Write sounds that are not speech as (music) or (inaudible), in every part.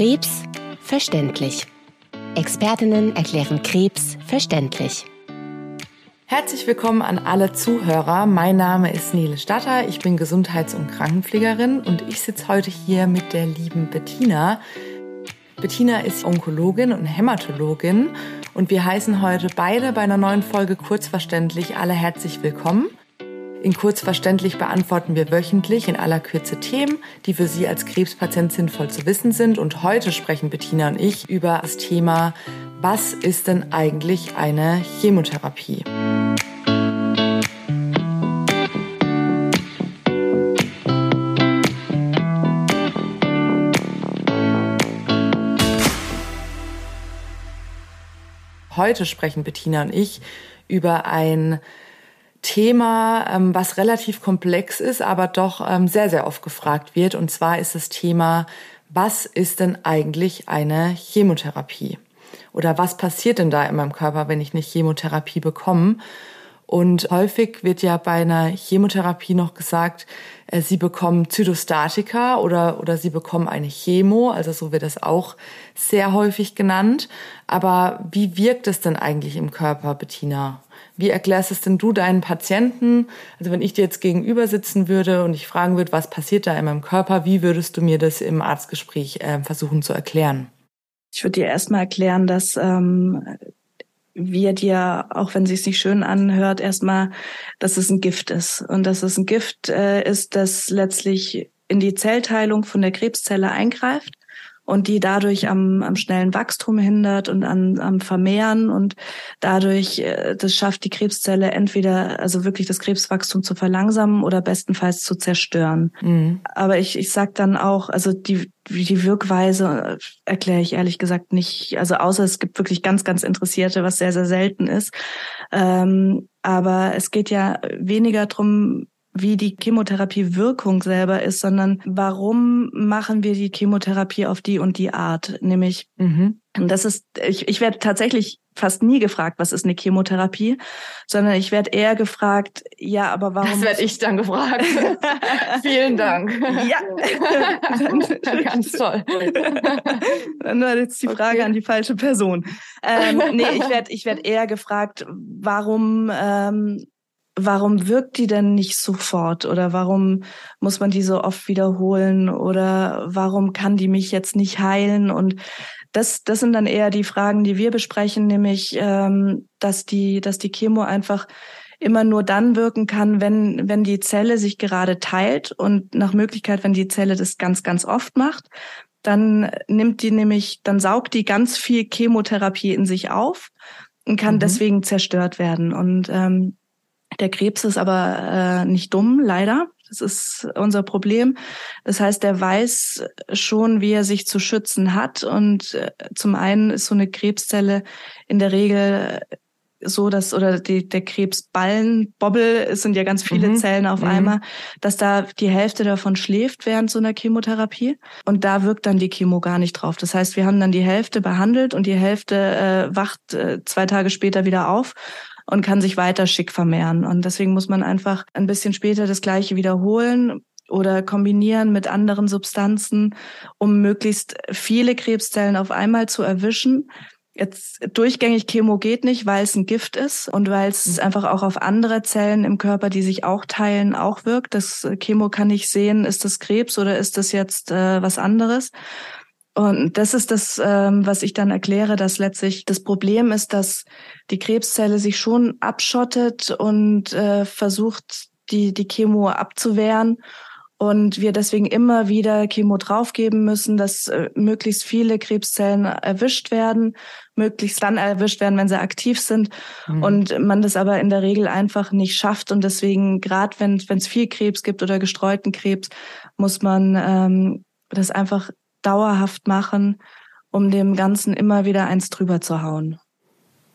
Krebs verständlich. Expertinnen erklären Krebs verständlich. Herzlich willkommen an alle Zuhörer. Mein Name ist Nele Statter. Ich bin Gesundheits- und Krankenpflegerin und ich sitze heute hier mit der lieben Bettina. Bettina ist Onkologin und Hämatologin und wir heißen heute beide bei einer neuen Folge Kurzverständlich alle herzlich willkommen. In Kurzverständlich beantworten wir wöchentlich in aller Kürze Themen, die für Sie als Krebspatient sinnvoll zu wissen sind. Und heute sprechen Bettina und ich über das Thema, was ist denn eigentlich eine Chemotherapie? Heute sprechen Bettina und ich über ein Thema, ähm, was relativ komplex ist, aber doch ähm, sehr, sehr oft gefragt wird. Und zwar ist das Thema, was ist denn eigentlich eine Chemotherapie? Oder was passiert denn da in meinem Körper, wenn ich eine Chemotherapie bekomme? Und häufig wird ja bei einer Chemotherapie noch gesagt, äh, sie bekommen Zytostatika oder, oder sie bekommen eine Chemo, also so wird das auch sehr häufig genannt. Aber wie wirkt es denn eigentlich im Körper, Bettina? Wie erklärst es denn du deinen Patienten? Also wenn ich dir jetzt gegenüber sitzen würde und ich fragen würde, was passiert da in meinem Körper, wie würdest du mir das im Arztgespräch äh, versuchen zu erklären? Ich würde dir erstmal erklären, dass ähm, wir dir, auch wenn es sich schön anhört, erstmal, dass es ein Gift ist. Und dass es ein Gift äh, ist, das letztlich in die Zellteilung von der Krebszelle eingreift und die dadurch am, am schnellen Wachstum hindert und an, am Vermehren und dadurch äh, das schafft die Krebszelle entweder also wirklich das Krebswachstum zu verlangsamen oder bestenfalls zu zerstören. Mhm. Aber ich, ich sag dann auch, also die die Wirkweise äh, erkläre ich ehrlich gesagt nicht. Also außer es gibt wirklich ganz, ganz Interessierte, was sehr, sehr selten ist. Ähm, aber es geht ja weniger drum wie die Chemotherapie Wirkung selber ist, sondern warum machen wir die Chemotherapie auf die und die Art? Nämlich, mhm. das ist, ich, ich werde tatsächlich fast nie gefragt, was ist eine Chemotherapie, sondern ich werde eher gefragt, ja, aber warum? Das werde ich dann gefragt. (laughs) Vielen Dank. Ja. (laughs) Ganz toll. (laughs) Dann war jetzt die Frage okay. an die falsche Person. Ähm, nee, ich werde ich werd eher gefragt, warum ähm, warum wirkt die denn nicht sofort oder warum muss man die so oft wiederholen oder warum kann die mich jetzt nicht heilen und das, das sind dann eher die Fragen, die wir besprechen, nämlich, ähm, dass die, dass die Chemo einfach immer nur dann wirken kann, wenn, wenn die Zelle sich gerade teilt und nach Möglichkeit, wenn die Zelle das ganz, ganz oft macht, dann nimmt die nämlich, dann saugt die ganz viel Chemotherapie in sich auf und kann mhm. deswegen zerstört werden. Und ähm, der Krebs ist aber äh, nicht dumm, leider. Das ist unser Problem. Das heißt, er weiß schon, wie er sich zu schützen hat. Und äh, zum einen ist so eine Krebszelle in der Regel so, dass, oder die, der Krebsballenbobbel, es sind ja ganz viele mhm. Zellen auf mhm. einmal, dass da die Hälfte davon schläft während so einer Chemotherapie. Und da wirkt dann die Chemo gar nicht drauf. Das heißt, wir haben dann die Hälfte behandelt und die Hälfte äh, wacht äh, zwei Tage später wieder auf und kann sich weiter schick vermehren. Und deswegen muss man einfach ein bisschen später das Gleiche wiederholen oder kombinieren mit anderen Substanzen, um möglichst viele Krebszellen auf einmal zu erwischen. Jetzt durchgängig Chemo geht nicht, weil es ein Gift ist und weil es mhm. einfach auch auf andere Zellen im Körper, die sich auch teilen, auch wirkt. Das Chemo kann nicht sehen, ist das Krebs oder ist das jetzt äh, was anderes. Und das ist das, ähm, was ich dann erkläre, dass letztlich das Problem ist, dass die Krebszelle sich schon abschottet und äh, versucht, die, die Chemo abzuwehren. Und wir deswegen immer wieder Chemo draufgeben müssen, dass äh, möglichst viele Krebszellen erwischt werden, möglichst dann erwischt werden, wenn sie aktiv sind. Mhm. Und man das aber in der Regel einfach nicht schafft. Und deswegen, gerade wenn es viel Krebs gibt oder gestreuten Krebs, muss man ähm, das einfach dauerhaft machen, um dem Ganzen immer wieder eins drüber zu hauen.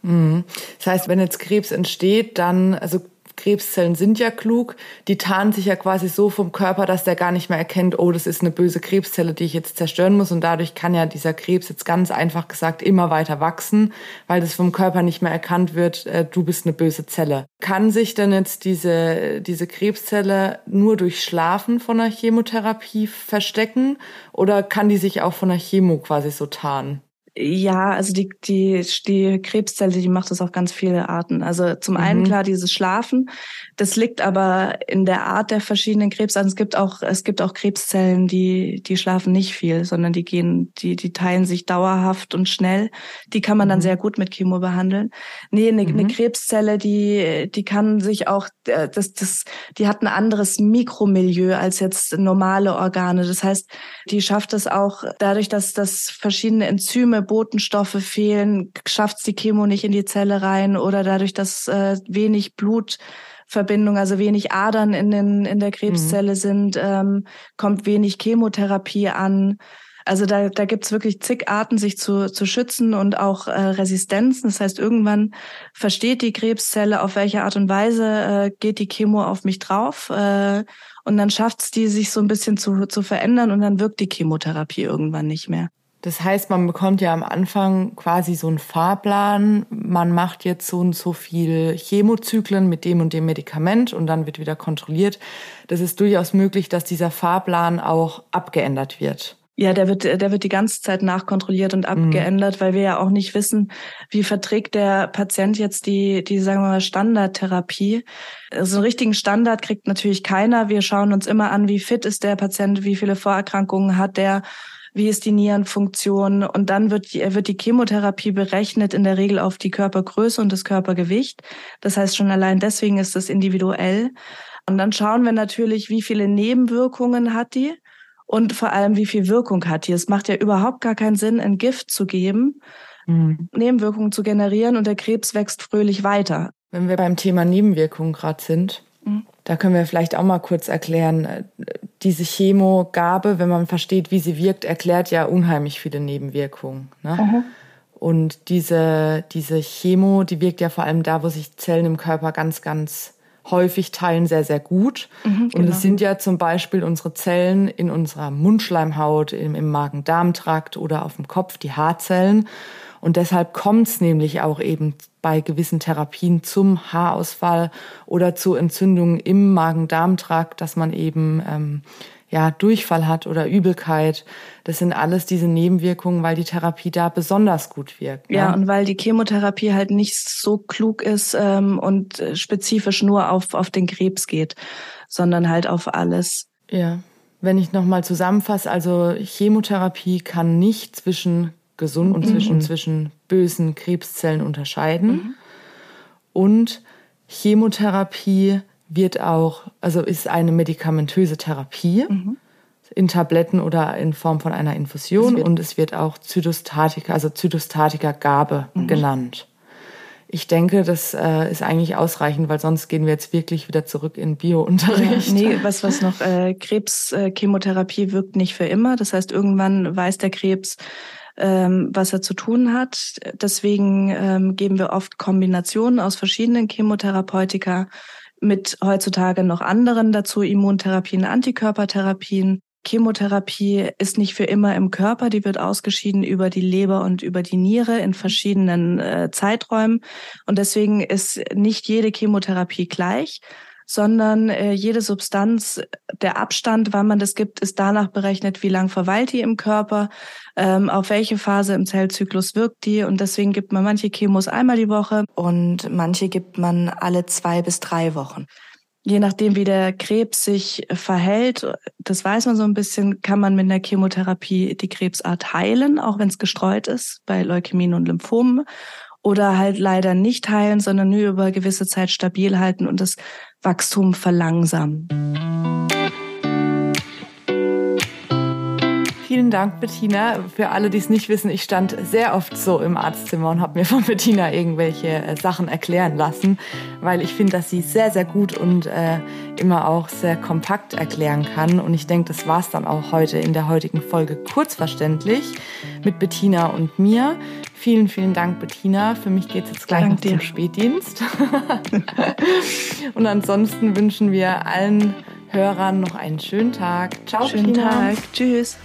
Mhm. Das heißt, wenn jetzt Krebs entsteht, dann, also Krebszellen sind ja klug, die tarnen sich ja quasi so vom Körper, dass der gar nicht mehr erkennt, oh, das ist eine böse Krebszelle, die ich jetzt zerstören muss. Und dadurch kann ja dieser Krebs jetzt ganz einfach gesagt immer weiter wachsen, weil das vom Körper nicht mehr erkannt wird, äh, du bist eine böse Zelle. Kann sich denn jetzt diese, diese Krebszelle nur durch Schlafen von der Chemotherapie verstecken oder kann die sich auch von der Chemo quasi so tarnen? Ja, also die, die, die Krebszelle, die macht das auf ganz viele Arten. Also zum einen mhm. klar dieses Schlafen. Das liegt aber in der Art der verschiedenen Krebsarten. Es gibt auch, es gibt auch Krebszellen, die, die schlafen nicht viel, sondern die gehen, die, die teilen sich dauerhaft und schnell. Die kann man dann mhm. sehr gut mit Chemo behandeln. Nee, eine, mhm. eine Krebszelle, die, die kann sich auch, äh, das, das, die hat ein anderes Mikromilieu als jetzt normale Organe. Das heißt, die schafft es auch dadurch, dass das verschiedene Enzyme Botenstoffe fehlen, schafft die Chemo nicht in die Zelle rein oder dadurch, dass äh, wenig Blutverbindung, also wenig Adern in, den, in der Krebszelle mhm. sind, ähm, kommt wenig Chemotherapie an. Also da, da gibt's wirklich zig Arten, sich zu, zu schützen und auch äh, Resistenzen. Das heißt, irgendwann versteht die Krebszelle, auf welche Art und Weise äh, geht die Chemo auf mich drauf. Äh, und dann schafft's die, sich so ein bisschen zu, zu verändern und dann wirkt die Chemotherapie irgendwann nicht mehr. Das heißt, man bekommt ja am Anfang quasi so einen Fahrplan. Man macht jetzt so und so viel Chemozyklen mit dem und dem Medikament und dann wird wieder kontrolliert. Das ist durchaus möglich, dass dieser Fahrplan auch abgeändert wird. Ja, der wird, der wird die ganze Zeit nachkontrolliert und mhm. abgeändert, mhm. weil wir ja auch nicht wissen, wie verträgt der Patient jetzt die, die, sagen wir mal, Standardtherapie. So also einen richtigen Standard kriegt natürlich keiner. Wir schauen uns immer an, wie fit ist der Patient, wie viele Vorerkrankungen hat der wie ist die Nierenfunktion und dann wird, wird die Chemotherapie berechnet in der Regel auf die Körpergröße und das Körpergewicht. Das heißt, schon allein deswegen ist das individuell. Und dann schauen wir natürlich, wie viele Nebenwirkungen hat die und vor allem, wie viel Wirkung hat die. Es macht ja überhaupt gar keinen Sinn, ein Gift zu geben, mhm. Nebenwirkungen zu generieren und der Krebs wächst fröhlich weiter. Wenn wir beim Thema Nebenwirkungen gerade sind, mhm. Da können wir vielleicht auch mal kurz erklären, diese Chemogabe, wenn man versteht, wie sie wirkt, erklärt ja unheimlich viele Nebenwirkungen. Ne? Mhm. Und diese, diese Chemo, die wirkt ja vor allem da, wo sich Zellen im Körper ganz, ganz häufig teilen, sehr, sehr gut. Mhm, genau. Und es sind ja zum Beispiel unsere Zellen in unserer Mundschleimhaut, im, im Magen-Darm-Trakt oder auf dem Kopf, die Haarzellen. Und deshalb kommt es nämlich auch eben bei gewissen Therapien zum Haarausfall oder zu Entzündungen im Magen-Darm-Trakt, dass man eben ähm, ja, Durchfall hat oder Übelkeit. Das sind alles diese Nebenwirkungen, weil die Therapie da besonders gut wirkt. Ne? Ja, und weil die Chemotherapie halt nicht so klug ist ähm, und spezifisch nur auf, auf den Krebs geht, sondern halt auf alles. Ja, wenn ich nochmal zusammenfasse, also Chemotherapie kann nicht zwischen gesund und zwischen, mhm. zwischen bösen Krebszellen unterscheiden. Mhm. Und Chemotherapie wird auch, also ist eine medikamentöse Therapie mhm. in Tabletten oder in Form von einer Infusion es und es wird auch Zytostatika, also Zytostatika-Gabe mhm. genannt. Ich denke, das äh, ist eigentlich ausreichend, weil sonst gehen wir jetzt wirklich wieder zurück in Biounterricht. Ja, nee, was, was noch, äh, Krebschemotherapie äh, wirkt nicht für immer. Das heißt, irgendwann weiß der Krebs, ähm, was er zu tun hat. Deswegen ähm, geben wir oft Kombinationen aus verschiedenen Chemotherapeutika mit heutzutage noch anderen dazu, Immuntherapien, Antikörpertherapien. Chemotherapie ist nicht für immer im Körper, die wird ausgeschieden über die Leber und über die Niere in verschiedenen äh, Zeiträumen. Und deswegen ist nicht jede Chemotherapie gleich, sondern äh, jede Substanz, der Abstand, wann man das gibt, ist danach berechnet, wie lang verweilt die im Körper, ähm, auf welche Phase im Zellzyklus wirkt die. Und deswegen gibt man manche Chemos einmal die Woche und manche gibt man alle zwei bis drei Wochen. Je nachdem, wie der Krebs sich verhält, das weiß man so ein bisschen, kann man mit einer Chemotherapie die Krebsart heilen, auch wenn es gestreut ist, bei Leukämien und Lymphomen oder halt leider nicht heilen, sondern nur über gewisse Zeit stabil halten und das Wachstum verlangsamen. Vielen Dank, Bettina. Für alle, die es nicht wissen, ich stand sehr oft so im Arztzimmer und habe mir von (laughs) Bettina irgendwelche äh, Sachen erklären lassen, weil ich finde, dass sie sehr, sehr gut und äh, immer auch sehr kompakt erklären kann. Und ich denke, das war es dann auch heute in der heutigen Folge kurzverständlich mit Bettina und mir. Vielen, vielen Dank, Bettina. Für mich geht es jetzt gleich Dank noch dir. zum Spätdienst. (laughs) Und ansonsten wünschen wir allen Hörern noch einen schönen Tag. Ciao, schönen Bettina. Tag. Tschüss.